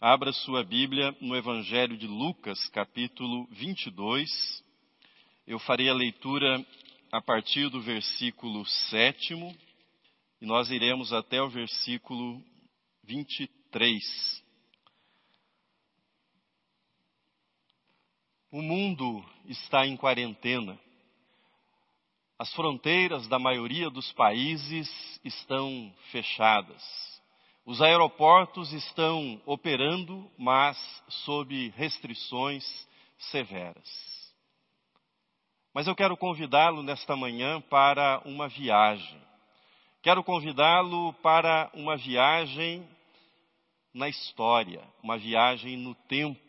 Abra sua Bíblia no Evangelho de Lucas, capítulo 22. Eu farei a leitura a partir do versículo 7 e nós iremos até o versículo 23. O mundo está em quarentena. As fronteiras da maioria dos países estão fechadas. Os aeroportos estão operando, mas sob restrições severas. Mas eu quero convidá-lo nesta manhã para uma viagem. Quero convidá-lo para uma viagem na história, uma viagem no tempo,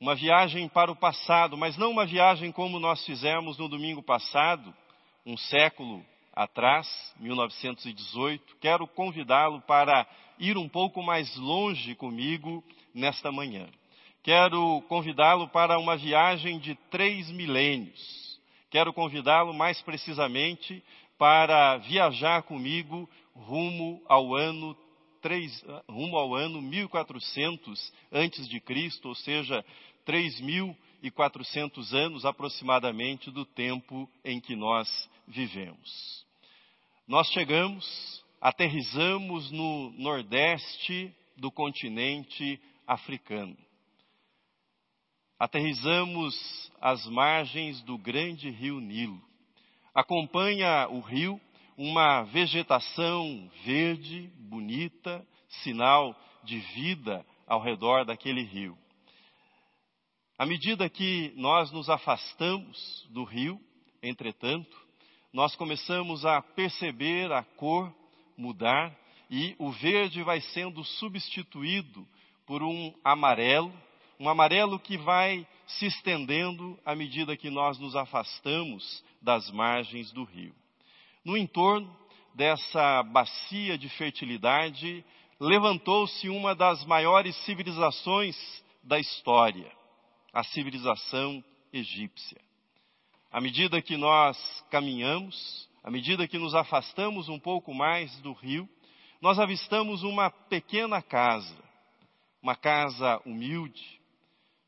uma viagem para o passado, mas não uma viagem como nós fizemos no domingo passado, um século atrás, 1918, quero convidá-lo para ir um pouco mais longe comigo nesta manhã. Quero convidá-lo para uma viagem de três milênios. Quero convidá-lo mais precisamente para viajar comigo rumo ao ano 3, rumo ao ano 1400 antes de Cristo, ou seja, 3.400 anos aproximadamente do tempo em que nós vivemos. Nós chegamos, aterrizamos no nordeste do continente africano. Aterrizamos às margens do grande rio Nilo. Acompanha o rio uma vegetação verde, bonita, sinal de vida ao redor daquele rio. À medida que nós nos afastamos do rio, entretanto, nós começamos a perceber a cor mudar e o verde vai sendo substituído por um amarelo, um amarelo que vai se estendendo à medida que nós nos afastamos das margens do rio. No entorno dessa bacia de fertilidade, levantou-se uma das maiores civilizações da história, a civilização egípcia. À medida que nós caminhamos, à medida que nos afastamos um pouco mais do rio, nós avistamos uma pequena casa, uma casa humilde.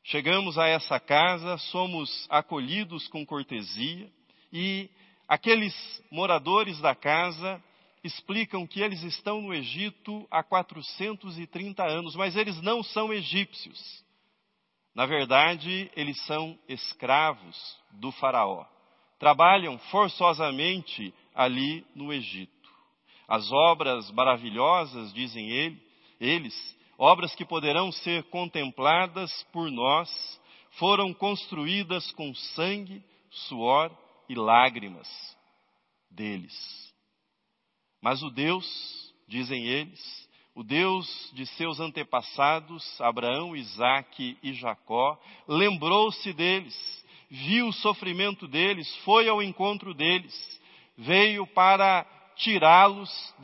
Chegamos a essa casa, somos acolhidos com cortesia e aqueles moradores da casa explicam que eles estão no Egito há 430 anos, mas eles não são egípcios. Na verdade, eles são escravos do Faraó. Trabalham forçosamente ali no Egito. As obras maravilhosas, dizem ele, eles, obras que poderão ser contempladas por nós, foram construídas com sangue, suor e lágrimas deles. Mas o Deus, dizem eles, o Deus de seus antepassados, Abraão, Isaque e Jacó, lembrou-se deles, viu o sofrimento deles, foi ao encontro deles, veio para tirá-los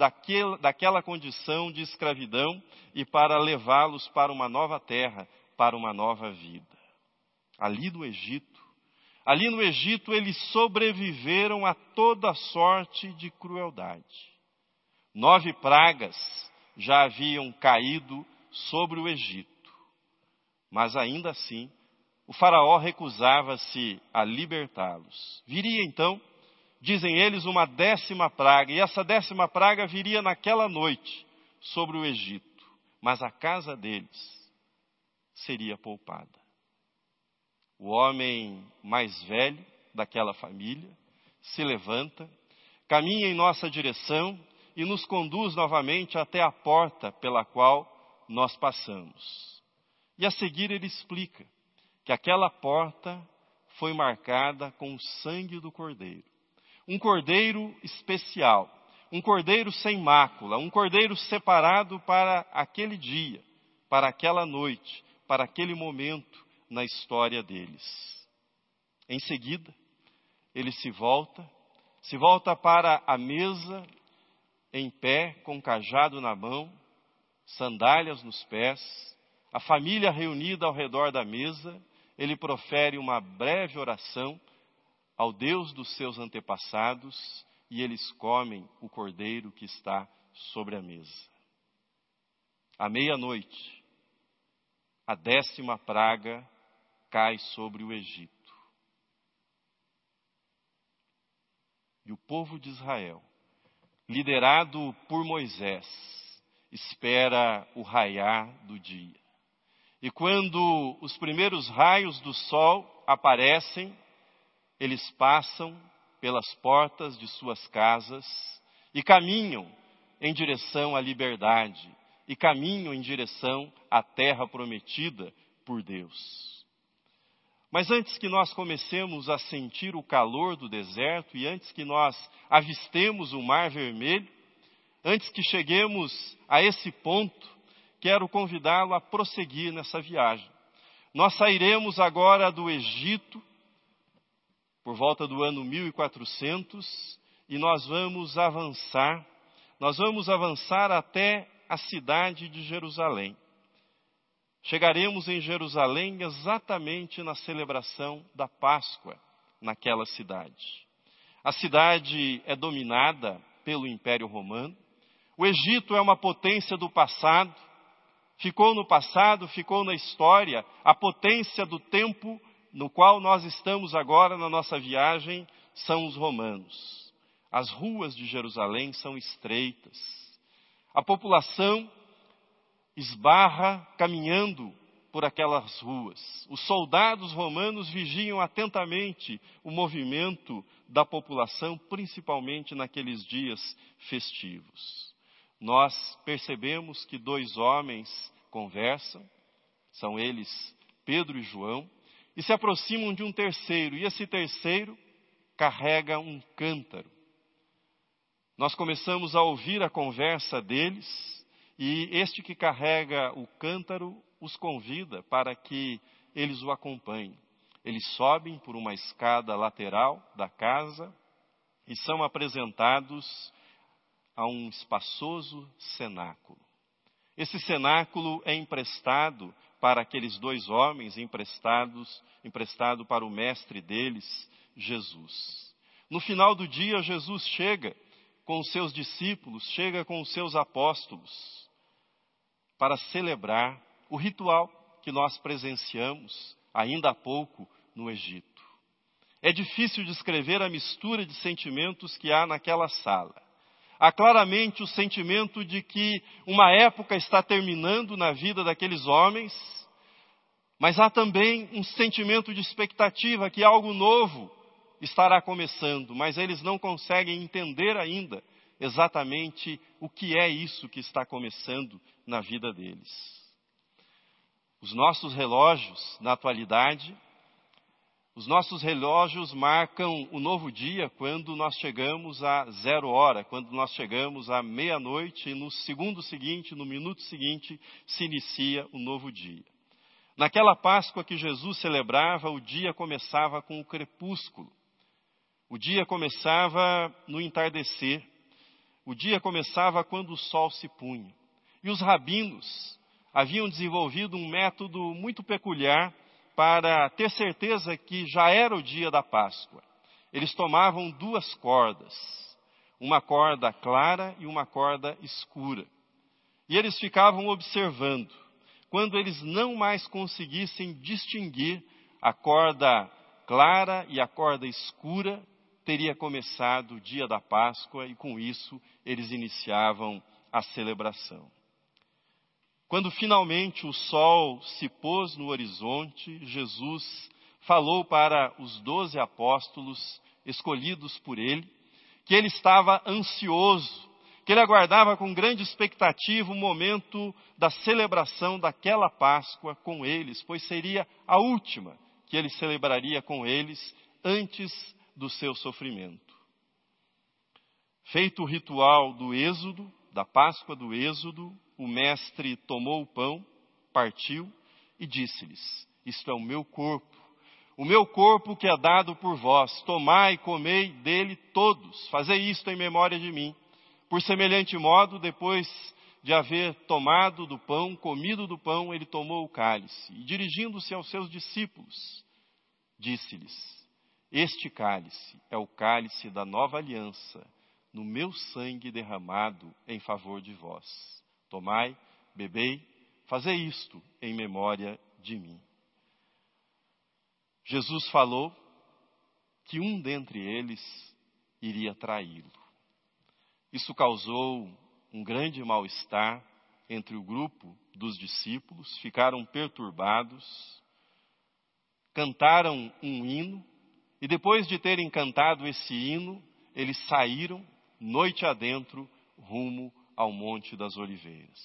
daquela condição de escravidão e para levá-los para uma nova terra, para uma nova vida. Ali no Egito, ali no Egito eles sobreviveram a toda sorte de crueldade. Nove pragas já haviam caído sobre o Egito. Mas ainda assim, o Faraó recusava-se a libertá-los. Viria então, dizem eles, uma décima praga, e essa décima praga viria naquela noite sobre o Egito, mas a casa deles seria poupada. O homem mais velho daquela família se levanta, caminha em nossa direção e nos conduz novamente até a porta pela qual nós passamos. E a seguir ele explica que aquela porta foi marcada com o sangue do cordeiro. Um cordeiro especial, um cordeiro sem mácula, um cordeiro separado para aquele dia, para aquela noite, para aquele momento na história deles. Em seguida, ele se volta, se volta para a mesa em pé, com cajado na mão, sandálias nos pés, a família reunida ao redor da mesa, ele profere uma breve oração ao Deus dos seus antepassados e eles comem o cordeiro que está sobre a mesa. À meia-noite, a décima praga cai sobre o Egito. E o povo de Israel, liderado por Moisés, espera o raiar do dia. E quando os primeiros raios do sol aparecem, eles passam pelas portas de suas casas e caminham em direção à liberdade e caminham em direção à terra prometida por Deus. Mas antes que nós comecemos a sentir o calor do deserto e antes que nós avistemos o Mar Vermelho, antes que cheguemos a esse ponto, quero convidá-lo a prosseguir nessa viagem. Nós sairemos agora do Egito por volta do ano 1400 e nós vamos avançar, nós vamos avançar até a cidade de Jerusalém. Chegaremos em Jerusalém exatamente na celebração da Páscoa naquela cidade. A cidade é dominada pelo Império Romano. O Egito é uma potência do passado, ficou no passado, ficou na história, a potência do tempo no qual nós estamos agora na nossa viagem são os romanos. As ruas de Jerusalém são estreitas. A população esbarra caminhando por aquelas ruas. Os soldados romanos vigiam atentamente o movimento da população, principalmente naqueles dias festivos. Nós percebemos que dois homens conversam, são eles Pedro e João, e se aproximam de um terceiro, e esse terceiro carrega um cântaro. Nós começamos a ouvir a conversa deles, e este que carrega o cântaro os convida para que eles o acompanhem. Eles sobem por uma escada lateral da casa e são apresentados a um espaçoso cenáculo. Esse cenáculo é emprestado para aqueles dois homens, emprestados, emprestado para o mestre deles, Jesus. No final do dia, Jesus chega com os seus discípulos, chega com os seus apóstolos para celebrar o ritual que nós presenciamos ainda há pouco no Egito. É difícil descrever a mistura de sentimentos que há naquela sala. Há claramente o sentimento de que uma época está terminando na vida daqueles homens, mas há também um sentimento de expectativa que algo novo estará começando, mas eles não conseguem entender ainda exatamente o que é isso que está começando na vida deles. Os nossos relógios, na atualidade, os nossos relógios marcam o novo dia quando nós chegamos a zero hora, quando nós chegamos à meia-noite e no segundo seguinte, no minuto seguinte, se inicia o novo dia. Naquela Páscoa que Jesus celebrava, o dia começava com o crepúsculo. O dia começava no entardecer. O dia começava quando o sol se punha. E os rabinos haviam desenvolvido um método muito peculiar para ter certeza que já era o dia da Páscoa. Eles tomavam duas cordas, uma corda clara e uma corda escura. E eles ficavam observando. Quando eles não mais conseguissem distinguir a corda clara e a corda escura, teria começado o dia da Páscoa e com isso eles iniciavam a celebração. Quando finalmente o sol se pôs no horizonte, Jesus falou para os doze apóstolos escolhidos por ele, que ele estava ansioso, que ele aguardava com grande expectativa o momento da celebração daquela Páscoa com eles, pois seria a última que ele celebraria com eles antes do seu sofrimento. Feito o ritual do Êxodo, da Páscoa do Êxodo, o mestre tomou o pão, partiu e disse-lhes: Isto é o meu corpo, o meu corpo que é dado por vós. Tomai e comei dele todos. Fazei isto em memória de mim. Por semelhante modo, depois de haver tomado do pão, comido do pão, ele tomou o cálice e, dirigindo-se aos seus discípulos, disse-lhes: este cálice é o cálice da nova aliança, no meu sangue derramado em favor de vós. Tomai, bebei, Fazer isto em memória de mim. Jesus falou que um dentre eles iria traí-lo. Isso causou um grande mal-estar entre o grupo dos discípulos, ficaram perturbados, cantaram um hino, e depois de terem cantado esse hino, eles saíram, noite adentro, rumo ao Monte das Oliveiras.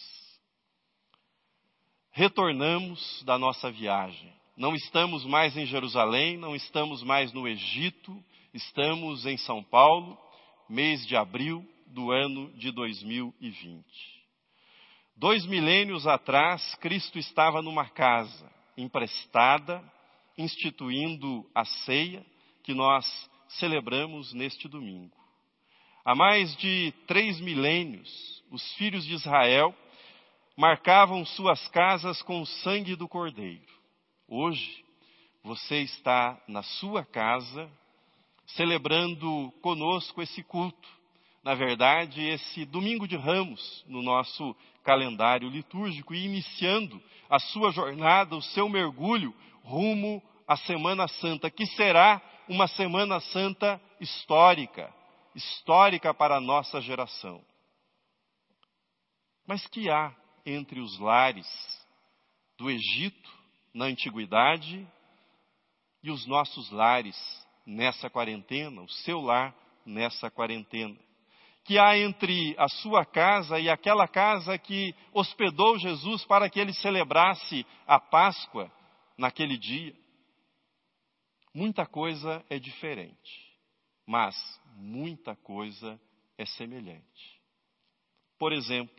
Retornamos da nossa viagem. Não estamos mais em Jerusalém, não estamos mais no Egito, estamos em São Paulo, mês de abril do ano de 2020. Dois milênios atrás, Cristo estava numa casa emprestada, instituindo a ceia que nós celebramos neste domingo. Há mais de três milênios, os filhos de Israel marcavam suas casas com o sangue do Cordeiro. Hoje, você está na sua casa, celebrando conosco esse culto. Na verdade, esse domingo de ramos no nosso calendário litúrgico e iniciando a sua jornada, o seu mergulho rumo à Semana Santa, que será uma Semana Santa histórica, histórica para a nossa geração. Mas que há entre os lares do Egito na antiguidade e os nossos lares nessa quarentena, o seu lar nessa quarentena. Que há entre a sua casa e aquela casa que hospedou Jesus para que ele celebrasse a Páscoa naquele dia. Muita coisa é diferente, mas muita coisa é semelhante. Por exemplo,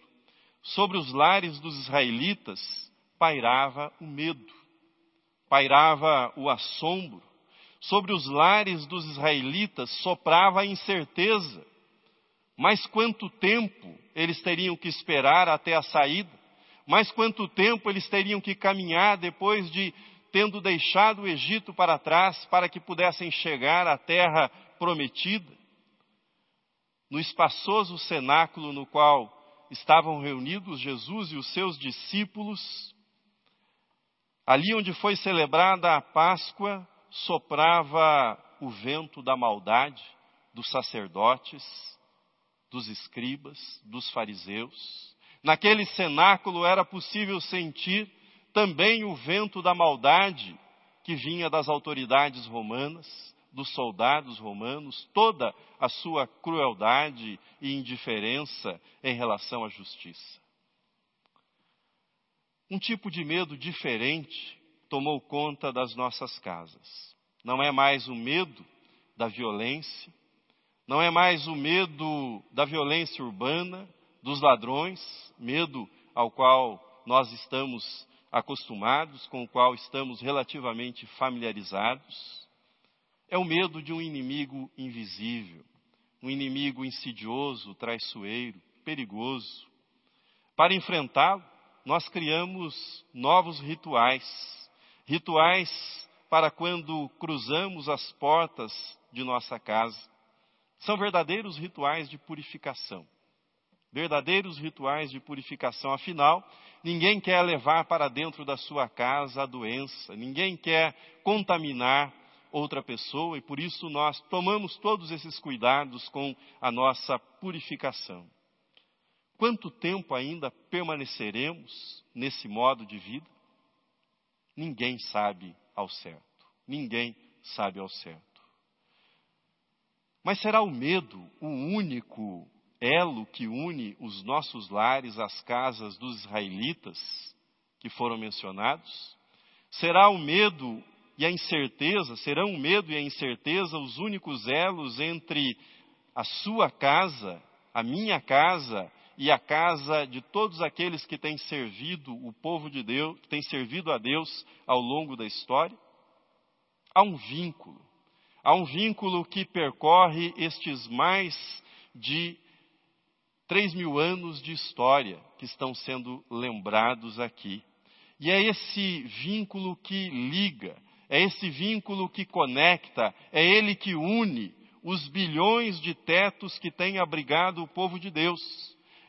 sobre os lares dos israelitas pairava o medo pairava o assombro, sobre os lares dos israelitas soprava a incerteza. Mas quanto tempo eles teriam que esperar até a saída? Mas quanto tempo eles teriam que caminhar depois de tendo deixado o Egito para trás para que pudessem chegar à terra prometida? No espaçoso cenáculo no qual estavam reunidos Jesus e os seus discípulos, Ali onde foi celebrada a Páscoa, soprava o vento da maldade dos sacerdotes, dos escribas, dos fariseus. Naquele cenáculo era possível sentir também o vento da maldade que vinha das autoridades romanas, dos soldados romanos, toda a sua crueldade e indiferença em relação à justiça. Um tipo de medo diferente tomou conta das nossas casas. Não é mais o medo da violência, não é mais o medo da violência urbana, dos ladrões, medo ao qual nós estamos acostumados, com o qual estamos relativamente familiarizados. É o medo de um inimigo invisível, um inimigo insidioso, traiçoeiro, perigoso. Para enfrentá-lo, nós criamos novos rituais. Rituais para quando cruzamos as portas de nossa casa. São verdadeiros rituais de purificação. Verdadeiros rituais de purificação. Afinal, ninguém quer levar para dentro da sua casa a doença, ninguém quer contaminar outra pessoa e por isso nós tomamos todos esses cuidados com a nossa purificação. Quanto tempo ainda permaneceremos nesse modo de vida? Ninguém sabe ao certo. Ninguém sabe ao certo. Mas será o medo o único elo que une os nossos lares às casas dos israelitas que foram mencionados? Será o medo e a incerteza, serão o medo e a incerteza os únicos elos entre a sua casa, a minha casa e a casa de todos aqueles que têm servido o povo de Deus, que têm servido a Deus ao longo da história? Há um vínculo. Há um vínculo que percorre estes mais de três mil anos de história que estão sendo lembrados aqui. E é esse vínculo que liga, é esse vínculo que conecta, é ele que une os bilhões de tetos que têm abrigado o povo de Deus.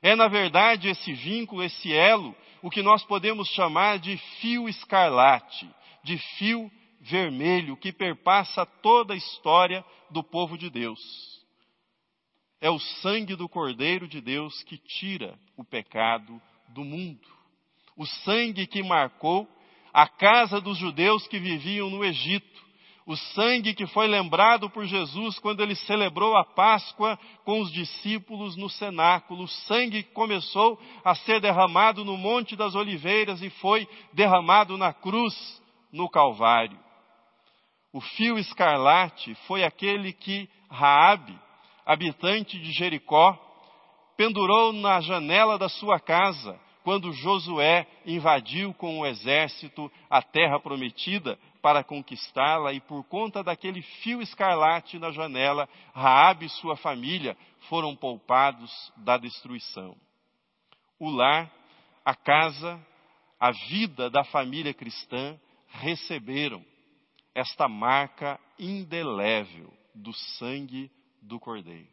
É, na verdade, esse vínculo, esse elo o que nós podemos chamar de fio escarlate, de fio vermelho que perpassa toda a história do povo de Deus. É o sangue do Cordeiro de Deus que tira o pecado do mundo. O sangue que marcou a casa dos judeus que viviam no Egito o sangue que foi lembrado por Jesus quando ele celebrou a Páscoa com os discípulos no cenáculo, o sangue que começou a ser derramado no Monte das Oliveiras e foi derramado na cruz no Calvário. O fio escarlate foi aquele que Raabe, habitante de Jericó, pendurou na janela da sua casa quando Josué invadiu com o exército a terra prometida para conquistá-la e por conta daquele fio escarlate na janela, Raabe e sua família foram poupados da destruição. O lar, a casa, a vida da família cristã receberam esta marca indelével do sangue do Cordeiro.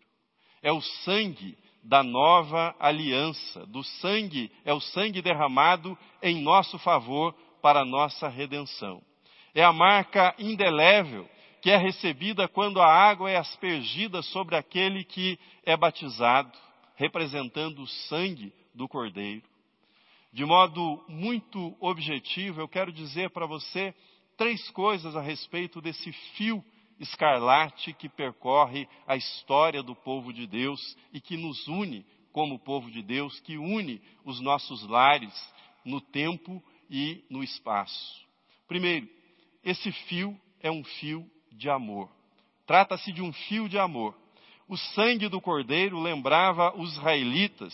É o sangue da nova aliança, do sangue, é o sangue derramado em nosso favor para nossa redenção é a marca indelével que é recebida quando a água é aspergida sobre aquele que é batizado, representando o sangue do Cordeiro. De modo muito objetivo, eu quero dizer para você três coisas a respeito desse fio escarlate que percorre a história do povo de Deus e que nos une como povo de Deus, que une os nossos lares no tempo e no espaço. Primeiro, esse fio é um fio de amor. Trata-se de um fio de amor. O sangue do cordeiro lembrava os israelitas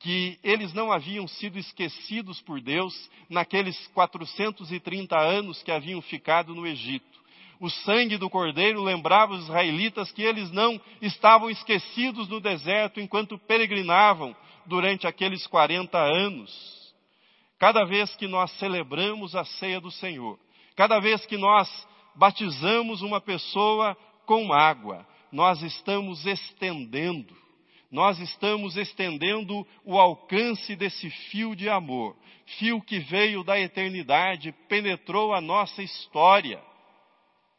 que eles não haviam sido esquecidos por Deus naqueles 430 anos que haviam ficado no Egito. O sangue do cordeiro lembrava os israelitas que eles não estavam esquecidos no deserto enquanto peregrinavam durante aqueles 40 anos. Cada vez que nós celebramos a ceia do Senhor, Cada vez que nós batizamos uma pessoa com água, nós estamos estendendo, nós estamos estendendo o alcance desse fio de amor, fio que veio da eternidade, penetrou a nossa história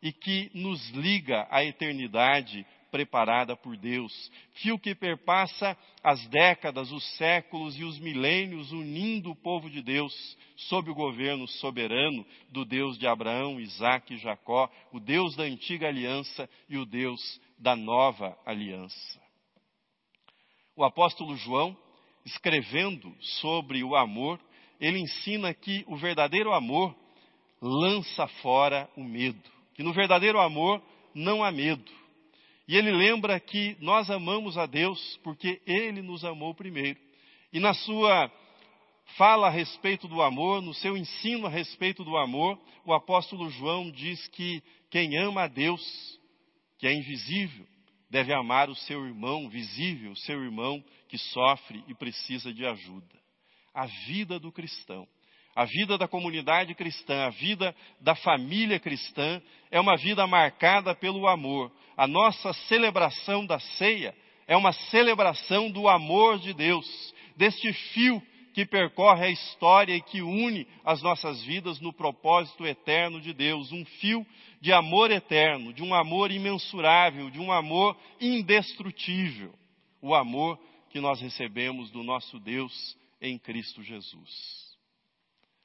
e que nos liga à eternidade preparada por Deus, fio que perpassa as décadas, os séculos e os milênios, unindo o povo de Deus sob o governo soberano do Deus de Abraão, Isaac e Jacó, o Deus da antiga aliança e o Deus da nova aliança. O apóstolo João, escrevendo sobre o amor, ele ensina que o verdadeiro amor lança fora o medo, que no verdadeiro amor não há medo. E ele lembra que nós amamos a Deus porque ele nos amou primeiro. E na sua fala a respeito do amor, no seu ensino a respeito do amor, o apóstolo João diz que quem ama a Deus, que é invisível, deve amar o seu irmão visível, o seu irmão que sofre e precisa de ajuda. A vida do cristão a vida da comunidade cristã, a vida da família cristã é uma vida marcada pelo amor. A nossa celebração da ceia é uma celebração do amor de Deus, deste fio que percorre a história e que une as nossas vidas no propósito eterno de Deus, um fio de amor eterno, de um amor imensurável, de um amor indestrutível, o amor que nós recebemos do nosso Deus em Cristo Jesus.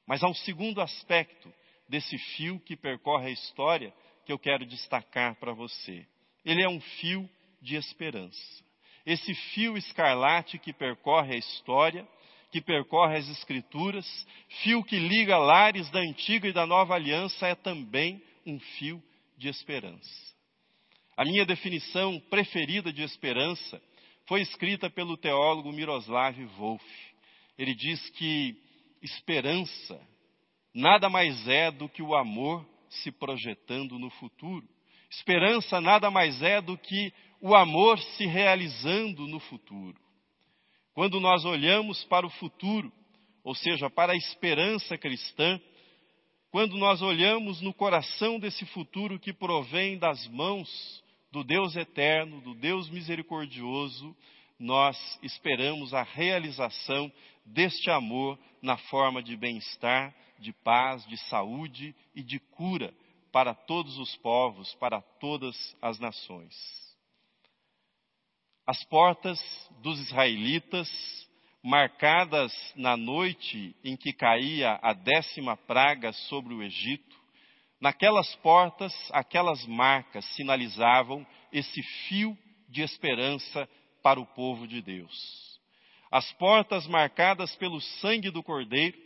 Mas há um segundo aspecto desse fio que percorre a história que eu quero destacar para você. Ele é um fio de esperança. Esse fio escarlate que percorre a história, que percorre as Escrituras, fio que liga lares da antiga e da nova aliança, é também um fio de esperança. A minha definição preferida de esperança foi escrita pelo teólogo Miroslav Wolf. Ele diz que esperança nada mais é do que o amor se projetando no futuro. Esperança nada mais é do que o amor se realizando no futuro. Quando nós olhamos para o futuro, ou seja, para a esperança cristã, quando nós olhamos no coração desse futuro que provém das mãos do Deus eterno, do Deus misericordioso, nós esperamos a realização deste amor na forma de bem-estar, de paz, de saúde e de cura para todos os povos, para todas as nações. As portas dos israelitas, marcadas na noite em que caía a décima praga sobre o Egito, naquelas portas, aquelas marcas sinalizavam esse fio de esperança para o povo de Deus. As portas marcadas pelo sangue do Cordeiro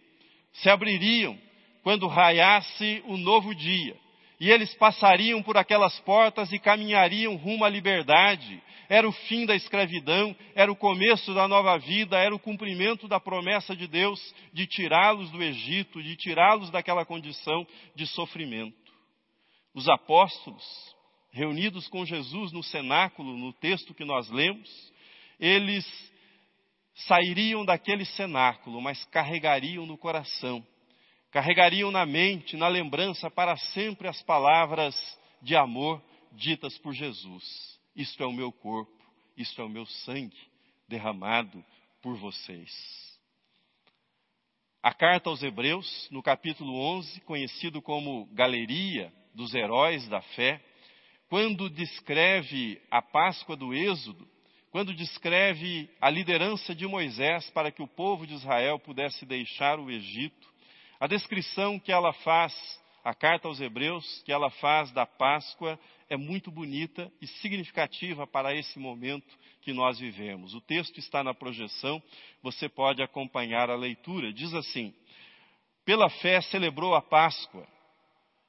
se abririam quando raiasse o novo dia, e eles passariam por aquelas portas e caminhariam rumo à liberdade. Era o fim da escravidão, era o começo da nova vida, era o cumprimento da promessa de Deus de tirá-los do Egito, de tirá-los daquela condição de sofrimento. Os apóstolos, reunidos com Jesus no cenáculo, no texto que nós lemos, eles sairiam daquele cenáculo, mas carregariam no coração, carregariam na mente, na lembrança para sempre as palavras de amor ditas por Jesus. Isto é o meu corpo, isto é o meu sangue derramado por vocês. A carta aos Hebreus, no capítulo 11, conhecido como Galeria dos Heróis da Fé, quando descreve a Páscoa do Êxodo, quando descreve a liderança de Moisés para que o povo de Israel pudesse deixar o Egito, a descrição que ela faz, a carta aos Hebreus, que ela faz da Páscoa, é muito bonita e significativa para esse momento que nós vivemos. O texto está na projeção, você pode acompanhar a leitura. Diz assim: Pela fé celebrou a Páscoa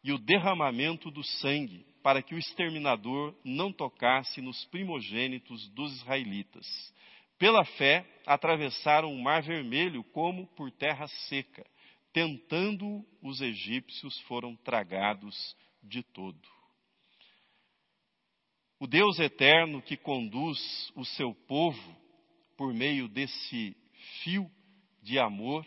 e o derramamento do sangue para que o exterminador não tocasse nos primogênitos dos israelitas. Pela fé, atravessaram o Mar Vermelho como por terra seca. Tentando os egípcios, foram tragados de todo. O Deus eterno que conduz o seu povo por meio desse fio de amor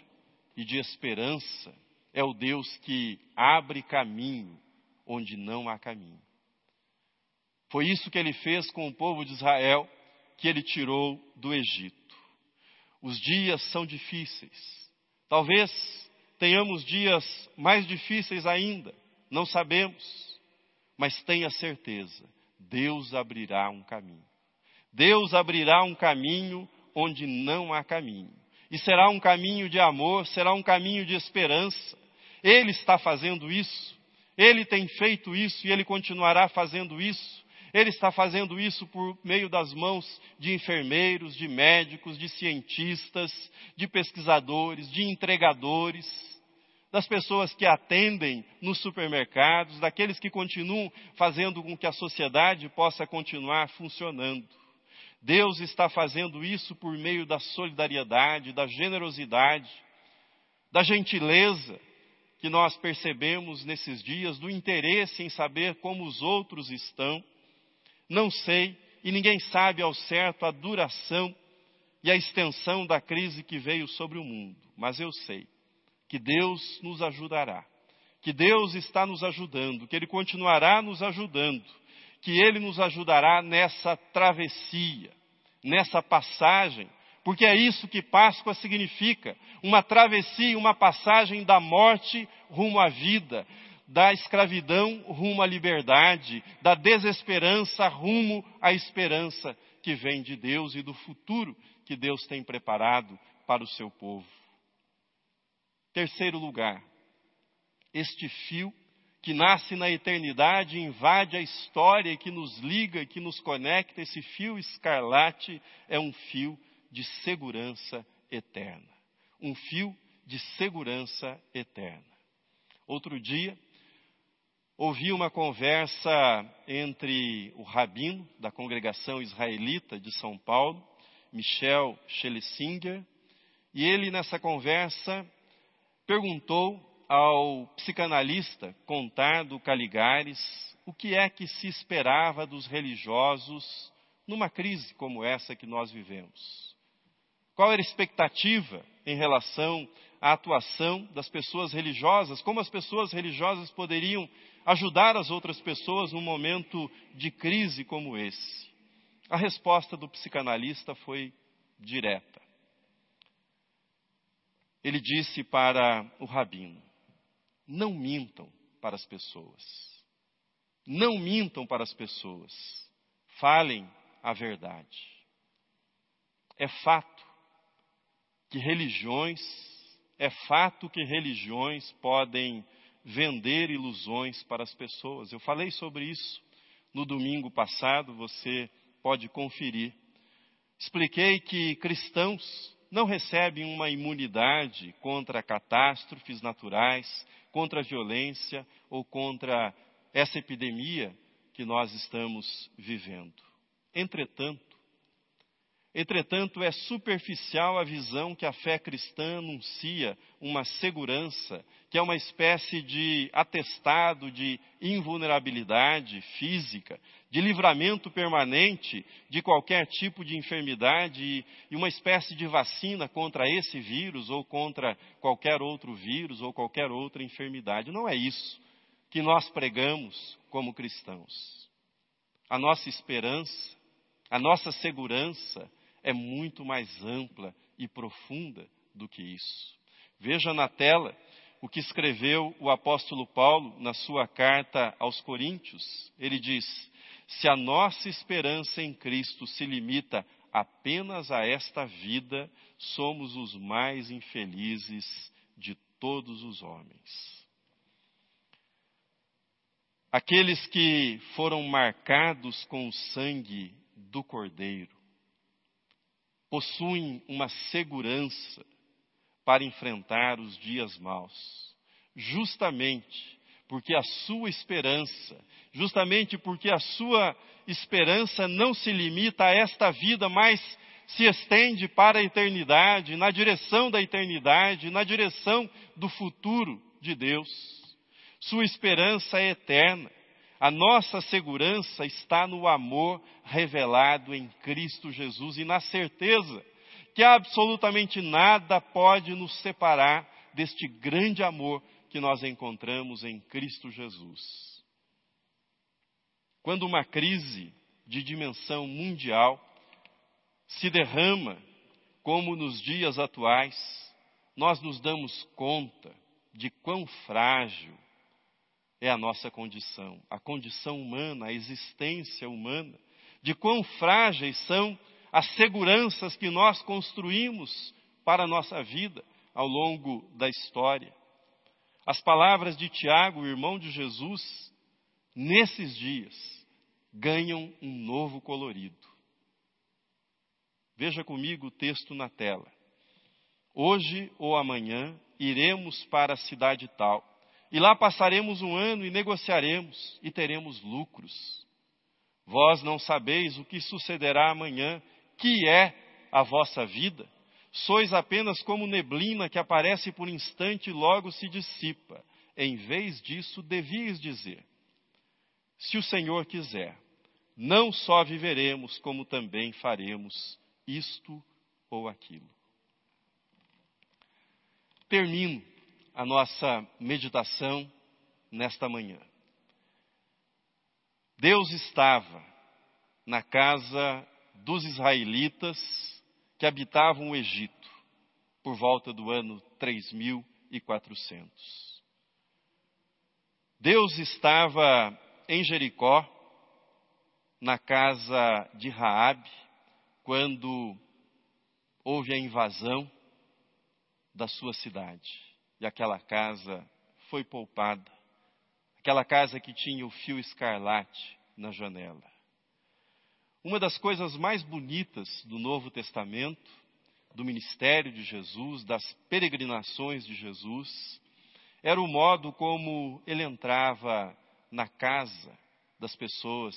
e de esperança é o Deus que abre caminho onde não há caminho. Foi isso que ele fez com o povo de Israel, que ele tirou do Egito. Os dias são difíceis. Talvez tenhamos dias mais difíceis ainda, não sabemos. Mas tenha certeza, Deus abrirá um caminho. Deus abrirá um caminho onde não há caminho. E será um caminho de amor, será um caminho de esperança. Ele está fazendo isso. Ele tem feito isso e ele continuará fazendo isso. Ele está fazendo isso por meio das mãos de enfermeiros, de médicos, de cientistas, de pesquisadores, de entregadores, das pessoas que atendem nos supermercados, daqueles que continuam fazendo com que a sociedade possa continuar funcionando. Deus está fazendo isso por meio da solidariedade, da generosidade, da gentileza, que nós percebemos nesses dias do interesse em saber como os outros estão. Não sei, e ninguém sabe ao certo a duração e a extensão da crise que veio sobre o mundo, mas eu sei que Deus nos ajudará, que Deus está nos ajudando, que Ele continuará nos ajudando, que Ele nos ajudará nessa travessia, nessa passagem porque é isso que Páscoa significa: uma travessia, uma passagem da morte rumo à vida, da escravidão rumo à liberdade, da desesperança rumo à esperança que vem de Deus e do futuro que Deus tem preparado para o seu povo. Terceiro lugar, este fio que nasce na eternidade, invade a história que nos liga e que nos conecta, esse fio escarlate é um fio de segurança eterna. Um fio de segurança eterna. Outro dia, ouvi uma conversa entre o rabino da congregação israelita de São Paulo, Michel Schlesinger, e ele, nessa conversa, perguntou ao psicanalista Contardo Caligares o que é que se esperava dos religiosos numa crise como essa que nós vivemos. Qual era a expectativa em relação à atuação das pessoas religiosas? Como as pessoas religiosas poderiam ajudar as outras pessoas num momento de crise como esse? A resposta do psicanalista foi direta. Ele disse para o rabino: não mintam para as pessoas. Não mintam para as pessoas. Falem a verdade. É fato que religiões, é fato que religiões podem vender ilusões para as pessoas. Eu falei sobre isso no domingo passado, você pode conferir. Expliquei que cristãos não recebem uma imunidade contra catástrofes naturais, contra a violência ou contra essa epidemia que nós estamos vivendo. Entretanto, Entretanto, é superficial a visão que a fé cristã anuncia uma segurança, que é uma espécie de atestado de invulnerabilidade física, de livramento permanente de qualquer tipo de enfermidade e uma espécie de vacina contra esse vírus ou contra qualquer outro vírus ou qualquer outra enfermidade. Não é isso que nós pregamos como cristãos. A nossa esperança, a nossa segurança, é muito mais ampla e profunda do que isso. Veja na tela o que escreveu o apóstolo Paulo na sua carta aos Coríntios. Ele diz: Se a nossa esperança em Cristo se limita apenas a esta vida, somos os mais infelizes de todos os homens. Aqueles que foram marcados com o sangue do Cordeiro, possuem uma segurança para enfrentar os dias maus, justamente porque a sua esperança, justamente porque a sua esperança não se limita a esta vida, mas se estende para a eternidade, na direção da eternidade, na direção do futuro de Deus. Sua esperança é eterna. A nossa segurança está no amor revelado em Cristo Jesus e na certeza que absolutamente nada pode nos separar deste grande amor que nós encontramos em Cristo Jesus. Quando uma crise de dimensão mundial se derrama, como nos dias atuais, nós nos damos conta de quão frágil é a nossa condição, a condição humana, a existência humana, de quão frágeis são as seguranças que nós construímos para a nossa vida ao longo da história. As palavras de Tiago, irmão de Jesus, nesses dias, ganham um novo colorido. Veja comigo o texto na tela. Hoje ou amanhã iremos para a cidade tal e lá passaremos um ano e negociaremos e teremos lucros. Vós não sabeis o que sucederá amanhã, que é a vossa vida. Sois apenas como neblina que aparece por instante e logo se dissipa. Em vez disso, devias dizer: Se o Senhor quiser, não só viveremos, como também faremos isto ou aquilo. Termino a nossa meditação nesta manhã. Deus estava na casa dos israelitas que habitavam o Egito por volta do ano 3400. Deus estava em Jericó, na casa de Raabe, quando houve a invasão da sua cidade e aquela casa foi poupada. Aquela casa que tinha o fio escarlate na janela. Uma das coisas mais bonitas do Novo Testamento, do ministério de Jesus, das peregrinações de Jesus, era o modo como ele entrava na casa das pessoas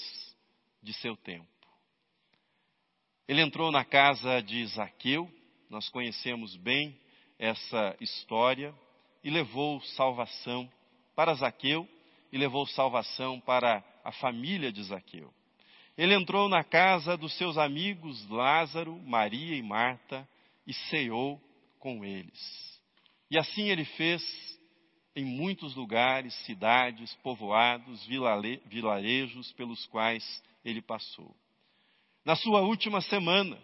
de seu tempo. Ele entrou na casa de Zaqueu, nós conhecemos bem essa história e levou salvação para Zaqueu e levou salvação para a família de Zaqueu. Ele entrou na casa dos seus amigos Lázaro, Maria e Marta e ceou com eles. E assim ele fez em muitos lugares, cidades, povoados, vilarejos pelos quais ele passou. Na sua última semana,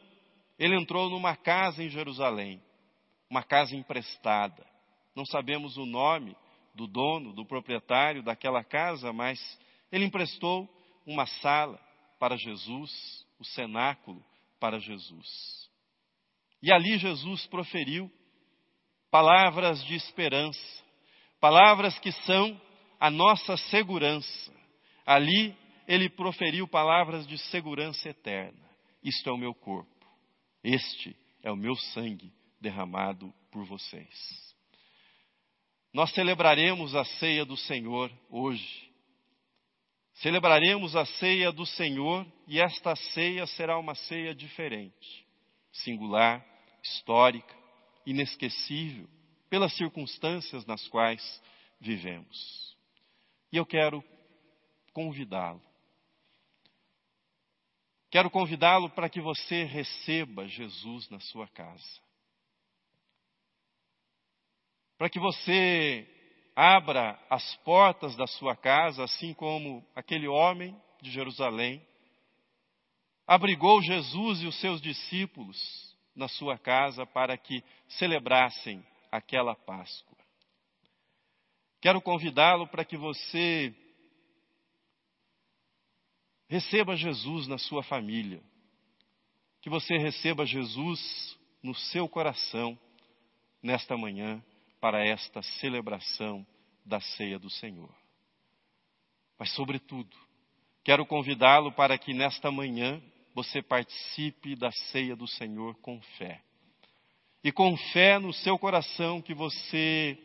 ele entrou numa casa em Jerusalém, uma casa emprestada. Não sabemos o nome do dono, do proprietário daquela casa, mas ele emprestou uma sala para Jesus, o cenáculo para Jesus. E ali Jesus proferiu palavras de esperança, palavras que são a nossa segurança. Ali ele proferiu palavras de segurança eterna. Isto é o meu corpo. Este é o meu sangue derramado por vocês. Nós celebraremos a ceia do Senhor hoje. Celebraremos a ceia do Senhor e esta ceia será uma ceia diferente, singular, histórica, inesquecível, pelas circunstâncias nas quais vivemos. E eu quero convidá-lo. Quero convidá-lo para que você receba Jesus na sua casa. Para que você abra as portas da sua casa, assim como aquele homem de Jerusalém abrigou Jesus e os seus discípulos na sua casa para que celebrassem aquela Páscoa. Quero convidá-lo para que você receba Jesus na sua família, que você receba Jesus no seu coração nesta manhã para esta celebração da ceia do Senhor. Mas, sobretudo, quero convidá-lo para que nesta manhã você participe da ceia do Senhor com fé. E com fé no seu coração que você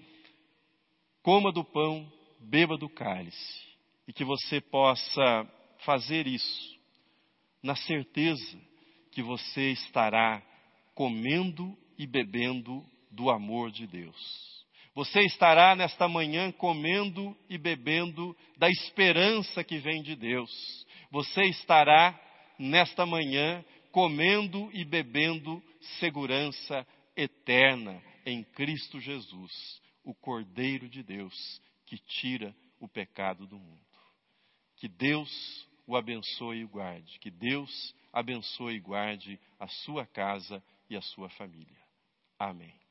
coma do pão, beba do cálice. E que você possa fazer isso na certeza que você estará comendo e bebendo do amor de Deus. Você estará nesta manhã comendo e bebendo da esperança que vem de Deus. Você estará nesta manhã comendo e bebendo segurança eterna em Cristo Jesus, o Cordeiro de Deus que tira o pecado do mundo. Que Deus o abençoe e o guarde. Que Deus abençoe e guarde a sua casa e a sua família. Amém.